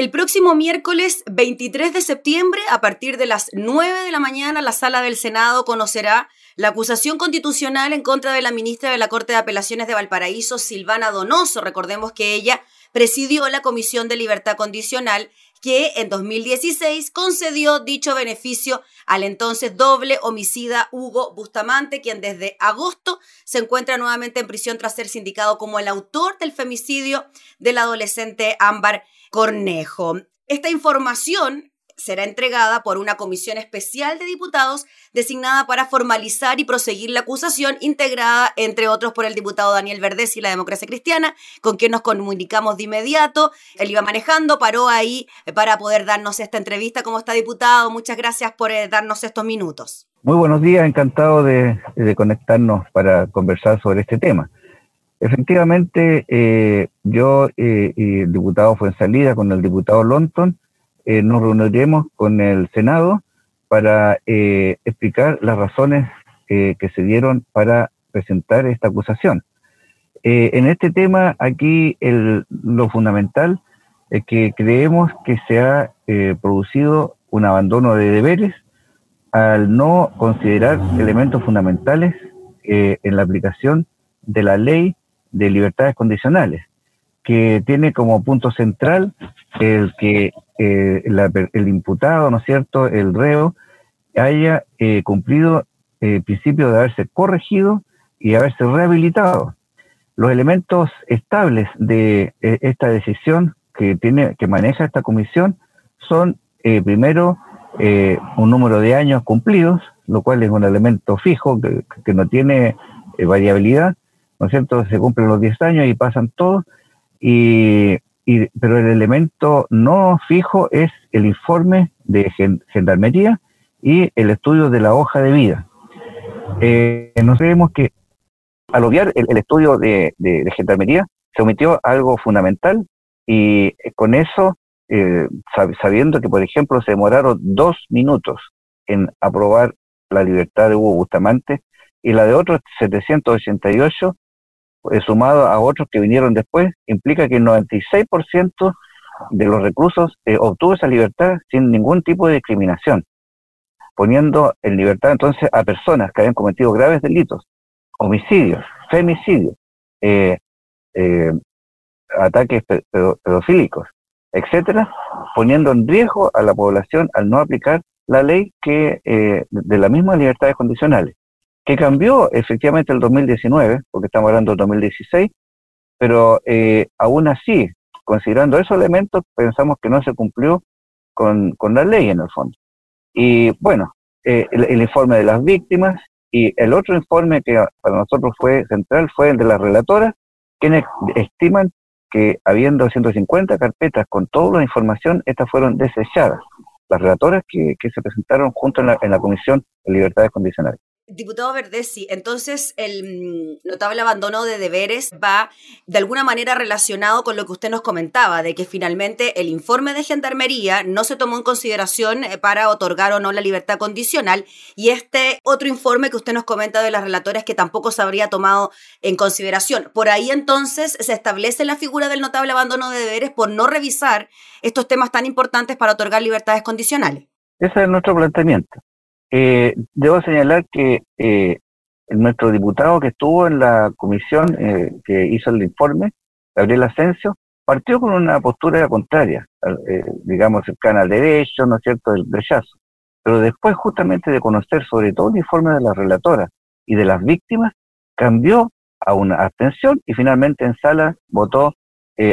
El próximo miércoles 23 de septiembre, a partir de las 9 de la mañana, la sala del Senado conocerá la acusación constitucional en contra de la ministra de la Corte de Apelaciones de Valparaíso, Silvana Donoso. Recordemos que ella presidió la Comisión de Libertad Condicional que en 2016 concedió dicho beneficio al entonces doble homicida Hugo Bustamante, quien desde agosto se encuentra nuevamente en prisión tras ser sindicado como el autor del femicidio del adolescente Ámbar Cornejo. Esta información será entregada por una comisión especial de diputados designada para formalizar y proseguir la acusación, integrada, entre otros, por el diputado Daniel Verdes y la Democracia Cristiana, con quien nos comunicamos de inmediato. Él iba manejando, paró ahí eh, para poder darnos esta entrevista. ¿Cómo está, diputado? Muchas gracias por eh, darnos estos minutos. Muy buenos días, encantado de, conectarnos para conversar sobre este tema. Efectivamente, eh, yo y el diputado fue en salida con el diputado Lonton eh, nos reuniremos con el Senado para eh, explicar las razones eh, que se dieron para presentar esta acusación. en este tema, aquí lo fundamental es que creemos que se ha producido un abandono de deberes al no considerar elementos fundamentales en la aplicación de la ley de libertades condicionales, que tiene como punto central el que eh, el imputado, ¿no es cierto?, el reo, haya eh, cumplido el principio de haberse corregido y haberse rehabilitado. Los elementos estables de eh, esta decisión que, tiene, que maneja esta comisión son, primero, un número de años cumplidos, lo cual es un elemento fijo que, que no tiene variabilidad, ¿no es cierto? Se cumplen los 10 años y pasan todos, y pero el elemento no fijo es el informe de gendarmería y el estudio de la hoja de vida. Eh, nos vemos que al obviar el, estudio de, gendarmería se omitió algo fundamental y con eso, eh, sabiendo que, por ejemplo, se demoraron dos minutos en aprobar la libertad de Hugo Bustamante y la de otros 788 eh, sumado a otros que vinieron después, implica que el 96% de los reclusos eh, obtuvo esa libertad sin ningún tipo de discriminación, poniendo en libertad entonces a personas que habían cometido graves delitos, homicidios, femicidios, eh, ataques pedofílicos, etcétera, poniendo en riesgo a la población al no aplicar la ley que de la misma libertades condicionales que cambió efectivamente el 2019, porque estamos hablando del 2016, pero eh, aún así, considerando esos elementos, pensamos que no se cumplió con, la ley en el fondo. Y bueno, eh, el, informe de las víctimas y el otro informe que para nosotros fue central fue el de las relatoras, quienes estiman que habiendo 150 carpetas con toda la información, estas fueron desechadas. Las relatoras que, se presentaron junto en la, en la Comisión de Libertades Condicionales. Diputado Verdesi, entonces el mm, notable abandono de deberes va de alguna manera relacionado con lo que usted nos comentaba, de que finalmente el informe de Gendarmería no se tomó en consideración eh, para otorgar o no la libertad condicional y este otro informe que usted nos comenta de las relatoras que tampoco se habría tomado en consideración. Por ahí entonces se establece la figura del notable abandono de deberes por no revisar estos temas tan importantes para otorgar libertades condicionales. Ese es nuestro planteamiento. Eh, debo señalar que eh, nuestro diputado que estuvo en la comisión eh, que hizo el informe, Gabriel Asensio, partió con una postura contraria, eh, digamos, cercana al derecho, ¿no es cierto?, del rechazo. Pero después, justamente de conocer sobre todo el informe de la relatora y de las víctimas, cambió a una abstención y finalmente en sala votó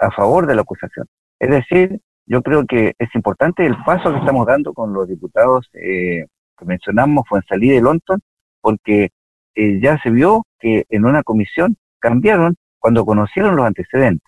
a favor de la acusación. Es decir, yo creo que es importante el paso que estamos dando con los diputados eh, mencionamos fue en salida de London, porque eh, ya se vio que en una comisión cambiaron cuando conocieron los antecedentes.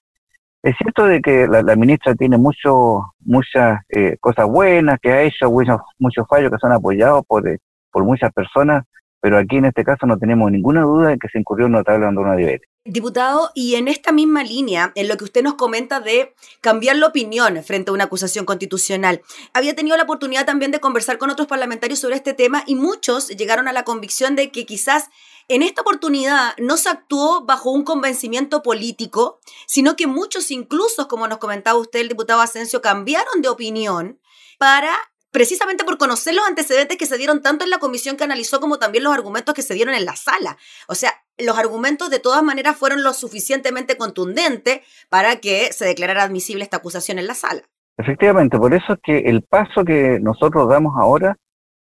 Es cierto de que la, ministra tiene mucho, muchas eh, cosas buenas que ha hecho, muchos, muchos fallos que son apoyados por, eh, por muchas personas, pero aquí en este caso no tenemos ninguna duda de que se incurrió un notable abandono de deberes. Diputado, y en esta misma línea, en lo que usted nos comenta de cambiar la opinión frente a una acusación constitucional, había tenido la oportunidad también de conversar con otros parlamentarios sobre este tema y muchos llegaron a la convicción de que quizás En esta oportunidad no se actuó bajo un convencimiento político, sino que muchos incluso, como nos comentaba usted, el diputado Asensio, cambiaron de opinión para precisamente por conocer los antecedentes que se dieron tanto en la comisión que analizó como también los argumentos que se dieron en la sala. O sea, los argumentos de todas maneras fueron lo suficientemente contundentes para que se declarara admisible esta acusación en la sala. Efectivamente, por eso es que el paso que nosotros damos ahora,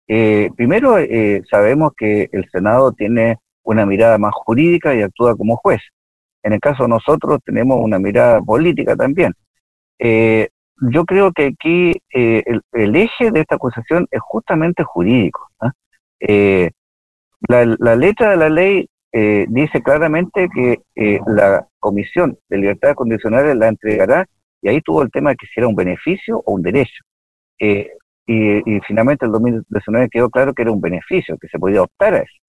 eh, primero eh, sabemos que el Senado tiene una mirada más jurídica y actúa como juez. En el caso de nosotros tenemos una mirada política también. Eh, yo creo que aquí el, eje de esta acusación es justamente jurídico. ¿ah? La, letra de la ley dice claramente que la Comisión de Libertades Condicionales la entregará y ahí tuvo el tema de que si era un beneficio o un derecho. Eh, y, finalmente el 2019 quedó claro que era un beneficio, que se podía optar a eso.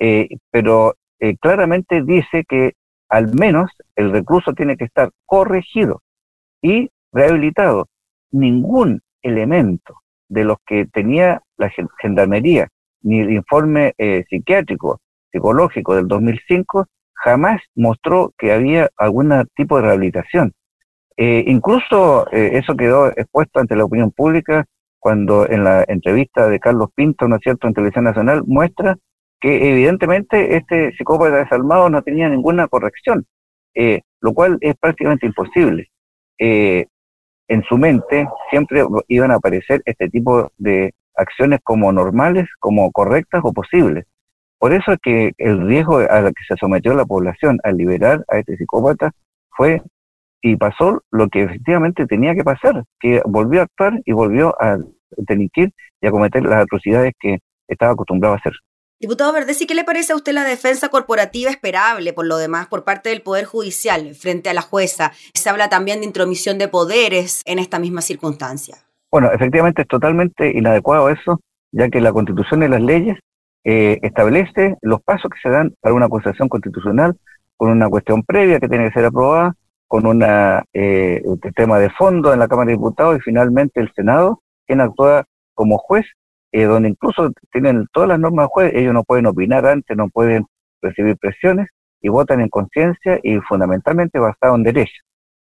Eh, pero eh, claramente dice que al menos el recluso tiene que estar corregido y rehabilitado. Ningún elemento de los que tenía la gendarmería, ni el informe psiquiátrico, psicológico del 2005, jamás mostró que había algún tipo de rehabilitación. Eh, incluso eh, eso quedó expuesto ante la opinión pública cuando en la entrevista de Carlos Pinto, ¿no es cierto?, en Televisión Nacional, muestra que evidentemente este psicópata desalmado no tenía ninguna corrección, eh, lo cual es prácticamente imposible. en su mente siempre iban a aparecer este tipo de acciones como normales, como correctas o posibles. Por eso es que el riesgo a la que se sometió la población al liberar a este psicópata fue y pasó lo que efectivamente tenía que pasar, que volvió a actuar y volvió a delinquir y a cometer las atrocidades que estaba acostumbrado a hacer. Diputado Verdesi, ¿qué le parece a usted la defensa corporativa esperable, por lo demás, por parte del Poder Judicial frente a la jueza? Se habla también de intromisión de poderes en esta misma circunstancia. Bueno, efectivamente es totalmente inadecuado eso, ya que la Constitución y las leyes eh, establece los pasos que se dan para una acusación constitucional con una cuestión previa que tiene que ser aprobada, con eh, un tema de fondo en la Cámara de Diputados y finalmente el Senado, quien actúa como juez, eh, donde incluso tienen todas las normas de juez, ellos no pueden opinar antes, no pueden recibir presiones y votan en conciencia y fundamentalmente basado en derecho.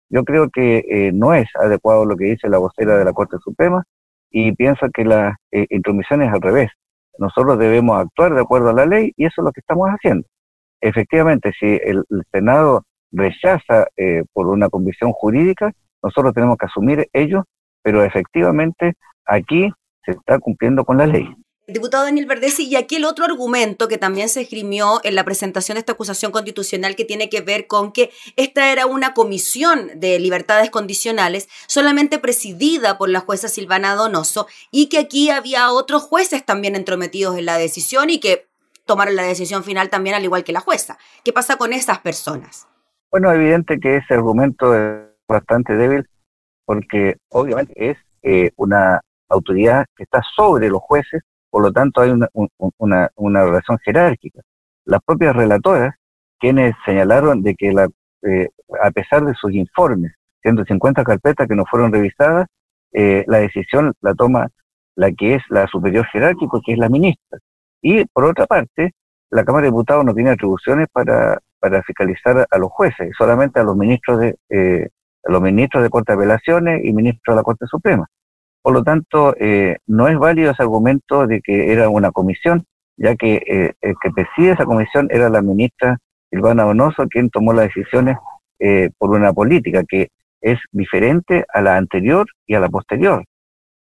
Yo creo que eh, no es adecuado lo que dice la vocera de la Corte Suprema y pienso que la intromisión es al revés. Nosotros debemos actuar de acuerdo a la ley y eso es lo que estamos haciendo. Efectivamente, si el Senado rechaza eh, por una convicción jurídica, nosotros tenemos que asumir ello, pero efectivamente aquí se está cumpliendo con la ley. Diputado Daniel Verdesi, y aquí el otro argumento que también se esgrimió en la presentación de esta acusación constitucional que tiene que ver con que esta era una comisión de libertades condicionales solamente presidida por la jueza Silvana Donoso y que aquí había otros jueces también entrometidos en la decisión y que tomaron la decisión final también al igual que la jueza. ¿Qué pasa con esas personas? Bueno, evidente que ese argumento es bastante débil porque obviamente es eh, una autoridad que está sobre los jueces, por lo tanto hay una, una, una relación jerárquica. Las propias relatoras, quienes señalaron de que la, eh, a pesar de sus informes, 150 carpetas que no fueron revisadas, eh, la decisión la toma la que es la superior jerárquico, que es la ministra. Y por otra parte, la Cámara de Diputados no tiene atribuciones para para fiscalizar a los jueces, solamente a los ministros de eh, los ministros de Corte de Apelaciones y ministros de la Corte Suprema. Por lo tanto, eh, no es válido ese argumento de que era una comisión, ya que eh, el que preside esa comisión era la ministra Silvana Donoso, quien tomó las decisiones por una política que es diferente a la anterior y a la posterior,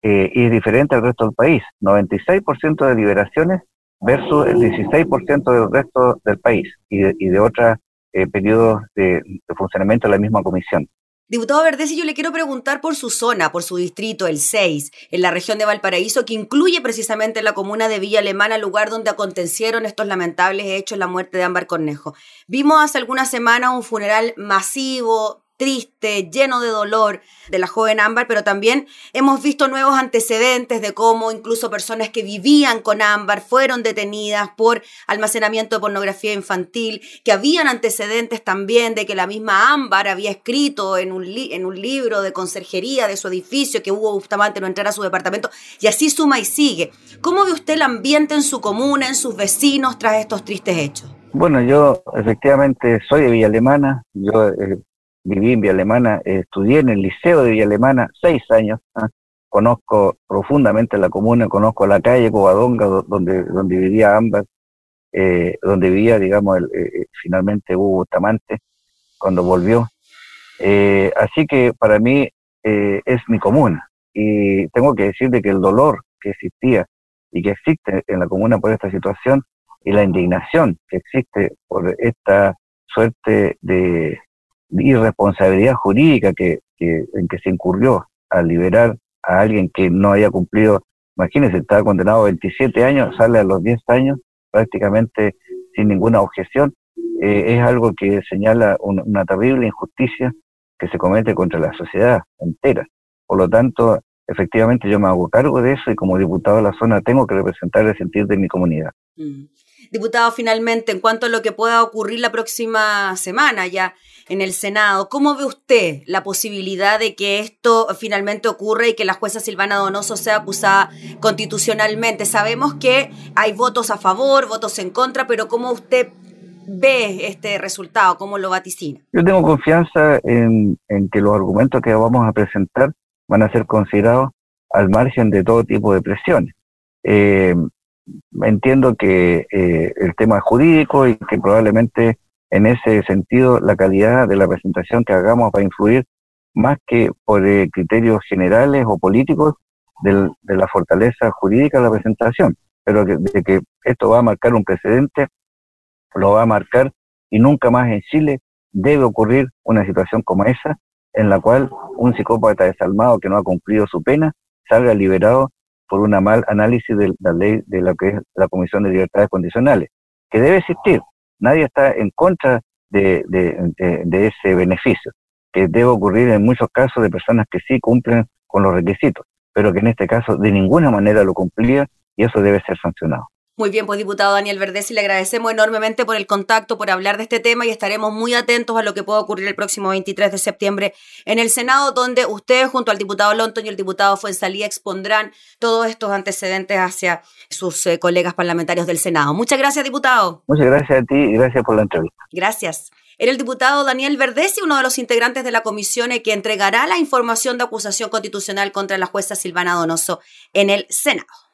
y es diferente al resto del país. 96% de liberaciones versus el 16% del resto del país y de, otros eh, periodos de, funcionamiento de la misma comisión. Diputado Verdesi, yo le quiero preguntar por su zona, por su distrito, el 6, en la región de Valparaíso, que incluye precisamente la comuna de Villa Alemana, lugar donde acontecieron estos lamentables hechos, la muerte de Ámbar Cornejo. Vimos hace algunas semanas un funeral masivo, triste, lleno de dolor de la joven Ámbar, pero también hemos visto nuevos antecedentes de cómo incluso personas que vivían con Ámbar fueron detenidas por almacenamiento de pornografía infantil, que habían antecedentes también de que la misma Ámbar había escrito en un, en un libro de conserjería de su edificio que Hugo Bustamante no entrara a su departamento, y así suma y sigue. ¿Cómo ve usted el ambiente en su comuna, en sus vecinos tras estos tristes hechos? Bueno, yo efectivamente soy de Villa Alemana, yo eh, viví en Villa Alemana, estudié en el Liceo de Villa seis años, ¿ah? conozco profundamente la comuna, conozco la calle Covadonga donde, donde vivía ambas, eh, donde vivía, digamos, el, finalmente Hugo Bustamante cuando volvió. así que para mí es mi comuna y tengo que decirle que el dolor que existía y que existe en la comuna por esta situación y la indignación que existe por esta suerte de irresponsabilidad jurídica que, en que se incurrió al liberar a alguien que no haya cumplido, imagínense, estaba condenado a 27 años, sale a los 10 años prácticamente sin ninguna objeción, eh, es algo que señala una terrible injusticia que se comete contra la sociedad entera. Por lo tanto, efectivamente yo me hago cargo de eso y como diputado de la zona tengo que representar el sentir de mi comunidad. Mm. Diputado, finalmente, en cuanto a lo que pueda ocurrir la próxima semana ya en el Senado, ¿cómo ve usted la posibilidad de que esto finalmente ocurra y que la jueza Silvana Donoso sea acusada constitucionalmente? Sabemos que hay votos a favor, votos en contra, pero ¿cómo usted ve este resultado? ¿Cómo lo vaticina? Yo tengo confianza en, que los argumentos que vamos a presentar van a ser considerados al margen de todo tipo de presiones. Eh, entiendo que eh, el tema jurídico y que probablemente en ese sentido la calidad de la presentación que hagamos va a influir más que por eh, criterios generales o políticos de la fortaleza jurídica de la presentación, pero de que esto va a marcar un precedente, lo va a marcar y nunca más en Chile debe ocurrir una situación como esa en la cual un psicópata desalmado que no ha cumplido su pena salga liberado por una mal análisis de la ley de lo que es la Comisión de Libertades Condicionales, que debe existir. Nadie está en contra de, ese beneficio, que debe ocurrir en muchos casos de personas que sí cumplen con los requisitos, pero que en este caso de ninguna manera lo cumplía y eso debe ser sancionado. Muy bien, pues diputado Daniel Verdesi, le agradecemos enormemente por el contacto, por hablar de este tema y estaremos muy atentos a lo que pueda ocurrir el próximo 23 de septiembre en el Senado, donde ustedes junto al diputado Lonton y el diputado Fuensalía expondrán todos estos antecedentes hacia sus eh, colegas parlamentarios del Senado. Muchas gracias, diputado. Muchas gracias a ti y gracias por la entrevista. Gracias. Era el diputado Daniel Verdesi, uno de los integrantes de la comisión que entregará la información de acusación constitucional contra la jueza Silvana Donoso en el Senado.